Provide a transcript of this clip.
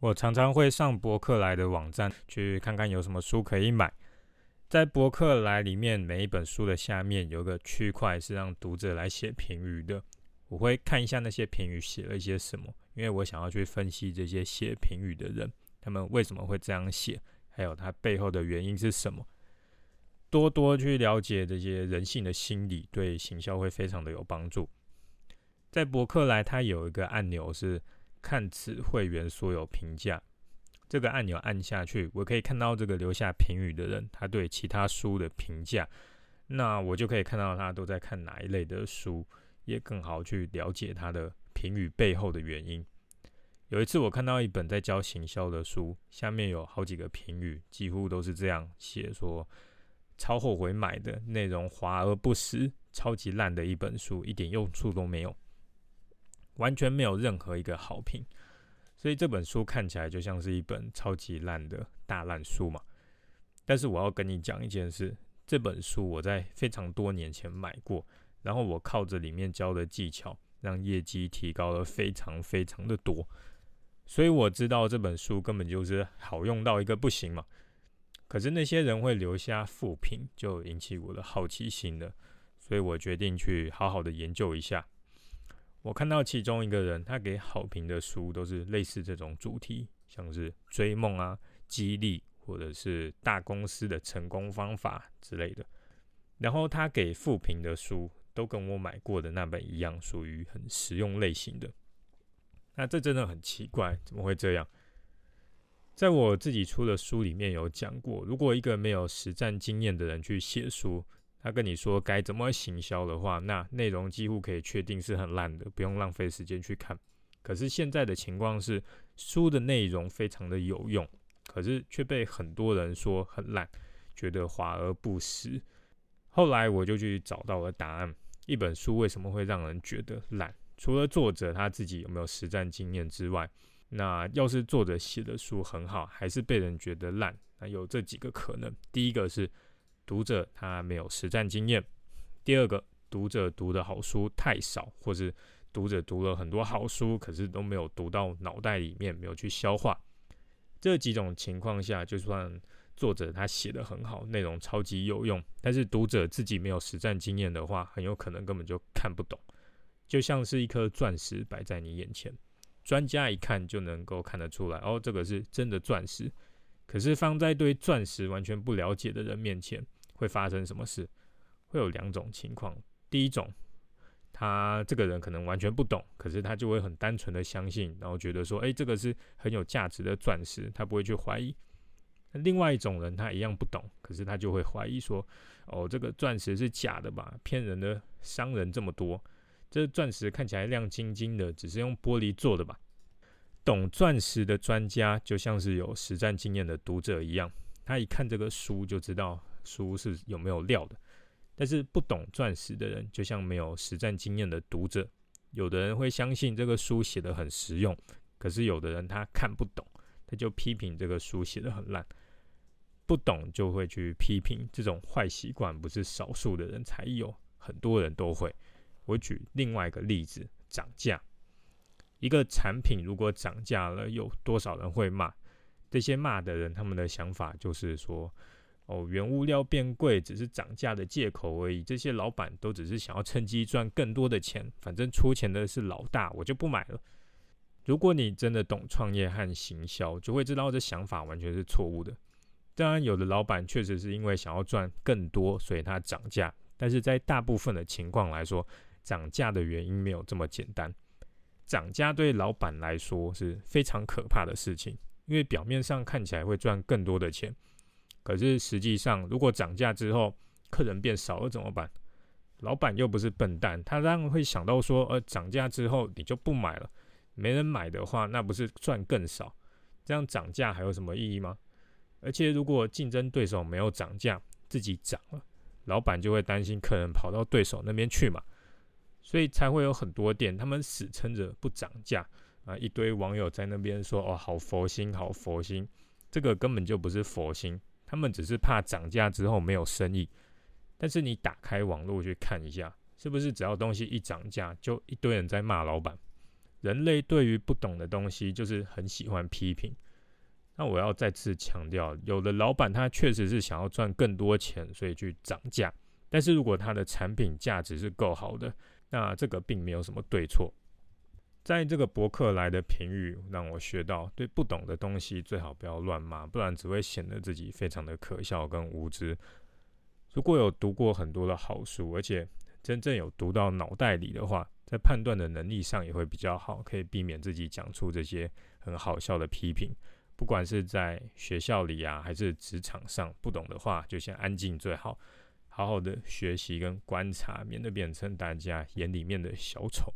我常常会上博客来的网站去看看有什么书可以买。在博客来里面，每一本书的下面有个区块是让读者来写评语的。我会看一下那些评语写了一些什么，因为我想要去分析这些写评语的人，他们为什么会这样写，还有他背后的原因是什么。多多去了解这些人性的心理，对行销会非常的有帮助。在博客来，它有一个按钮是。看此会员所有评价，这个按钮按下去，我可以看到这个留下评语的人，他对其他书的评价，那我就可以看到他都在看哪一类的书，也更好去了解他的评语背后的原因。有一次我看到一本在教行销的书，下面有好几个评语，几乎都是这样写说：超后悔买的内容华而不实，超级烂的一本书，一点用处都没有。完全没有任何一个好评，所以这本书看起来就像是一本超级烂的大烂书嘛。但是我要跟你讲一件事，这本书我在非常多年前买过，然后我靠着里面教的技巧，让业绩提高了非常非常的多。所以我知道这本书根本就是好用到一个不行嘛。可是那些人会留下负评，就引起我的好奇心了，所以我决定去好好的研究一下。我看到其中一个人，他给好评的书都是类似这种主题，像是追梦啊、激励，或者是大公司的成功方法之类的。然后他给负评的书，都跟我买过的那本一样，属于很实用类型的。那这真的很奇怪，怎么会这样？在我自己出的书里面有讲过，如果一个没有实战经验的人去写书，他跟你说该怎么行销的话，那内容几乎可以确定是很烂的，不用浪费时间去看。可是现在的情况是，书的内容非常的有用，可是却被很多人说很烂，觉得华而不实。后来我就去找到了答案：一本书为什么会让人觉得烂？除了作者他自己有没有实战经验之外，那要是作者写的书很好，还是被人觉得烂，那有这几个可能：第一个是。读者他没有实战经验。第二个，读者读的好书太少，或是读者读了很多好书，可是都没有读到脑袋里面，没有去消化。这几种情况下，就算作者他写的很好，内容超级有用，但是读者自己没有实战经验的话，很有可能根本就看不懂。就像是一颗钻石摆在你眼前，专家一看就能够看得出来，哦，这个是真的钻石。可是放在对钻石完全不了解的人面前，会发生什么事？会有两种情况。第一种，他这个人可能完全不懂，可是他就会很单纯的相信，然后觉得说，哎，这个是很有价值的钻石，他不会去怀疑。另外一种人，他一样不懂，可是他就会怀疑说，哦，这个钻石是假的吧？骗人的商人这么多，这钻石看起来亮晶晶的，只是用玻璃做的吧？懂钻石的专家就像是有实战经验的读者一样，他一看这个书就知道。书是有没有料的，但是不懂钻石的人，就像没有实战经验的读者，有的人会相信这个书写的很实用，可是有的人他看不懂，他就批评这个书写的很烂。不懂就会去批评，这种坏习惯不是少数的人才有，很多人都会。我举另外一个例子，涨价，一个产品如果涨价了，有多少人会骂？这些骂的人，他们的想法就是说。哦，原物料变贵只是涨价的借口而已。这些老板都只是想要趁机赚更多的钱，反正出钱的是老大，我就不买了。如果你真的懂创业和行销，就会知道这想法完全是错误的。当然，有的老板确实是因为想要赚更多，所以他涨价。但是在大部分的情况来说，涨价的原因没有这么简单。涨价对老板来说是非常可怕的事情，因为表面上看起来会赚更多的钱。可是实际上，如果涨价之后客人变少了怎么办？老板又不是笨蛋，他当然会想到说，呃，涨价之后你就不买了，没人买的话，那不是赚更少？这样涨价还有什么意义吗？而且如果竞争对手没有涨价，自己涨了，老板就会担心客人跑到对手那边去嘛，所以才会有很多店他们死撑着不涨价啊！一堆网友在那边说，哦，好佛心，好佛心，这个根本就不是佛心。他们只是怕涨价之后没有生意，但是你打开网络去看一下，是不是只要东西一涨价，就一堆人在骂老板？人类对于不懂的东西就是很喜欢批评。那我要再次强调，有的老板他确实是想要赚更多钱，所以去涨价。但是如果他的产品价值是够好的，那这个并没有什么对错。在这个博客来的评语让我学到，对不懂的东西最好不要乱骂，不然只会显得自己非常的可笑跟无知。如果有读过很多的好书，而且真正有读到脑袋里的话，在判断的能力上也会比较好，可以避免自己讲出这些很好笑的批评。不管是在学校里啊，还是职场上，不懂的话就先安静最好，好好的学习跟观察，免得变成大家眼里面的小丑。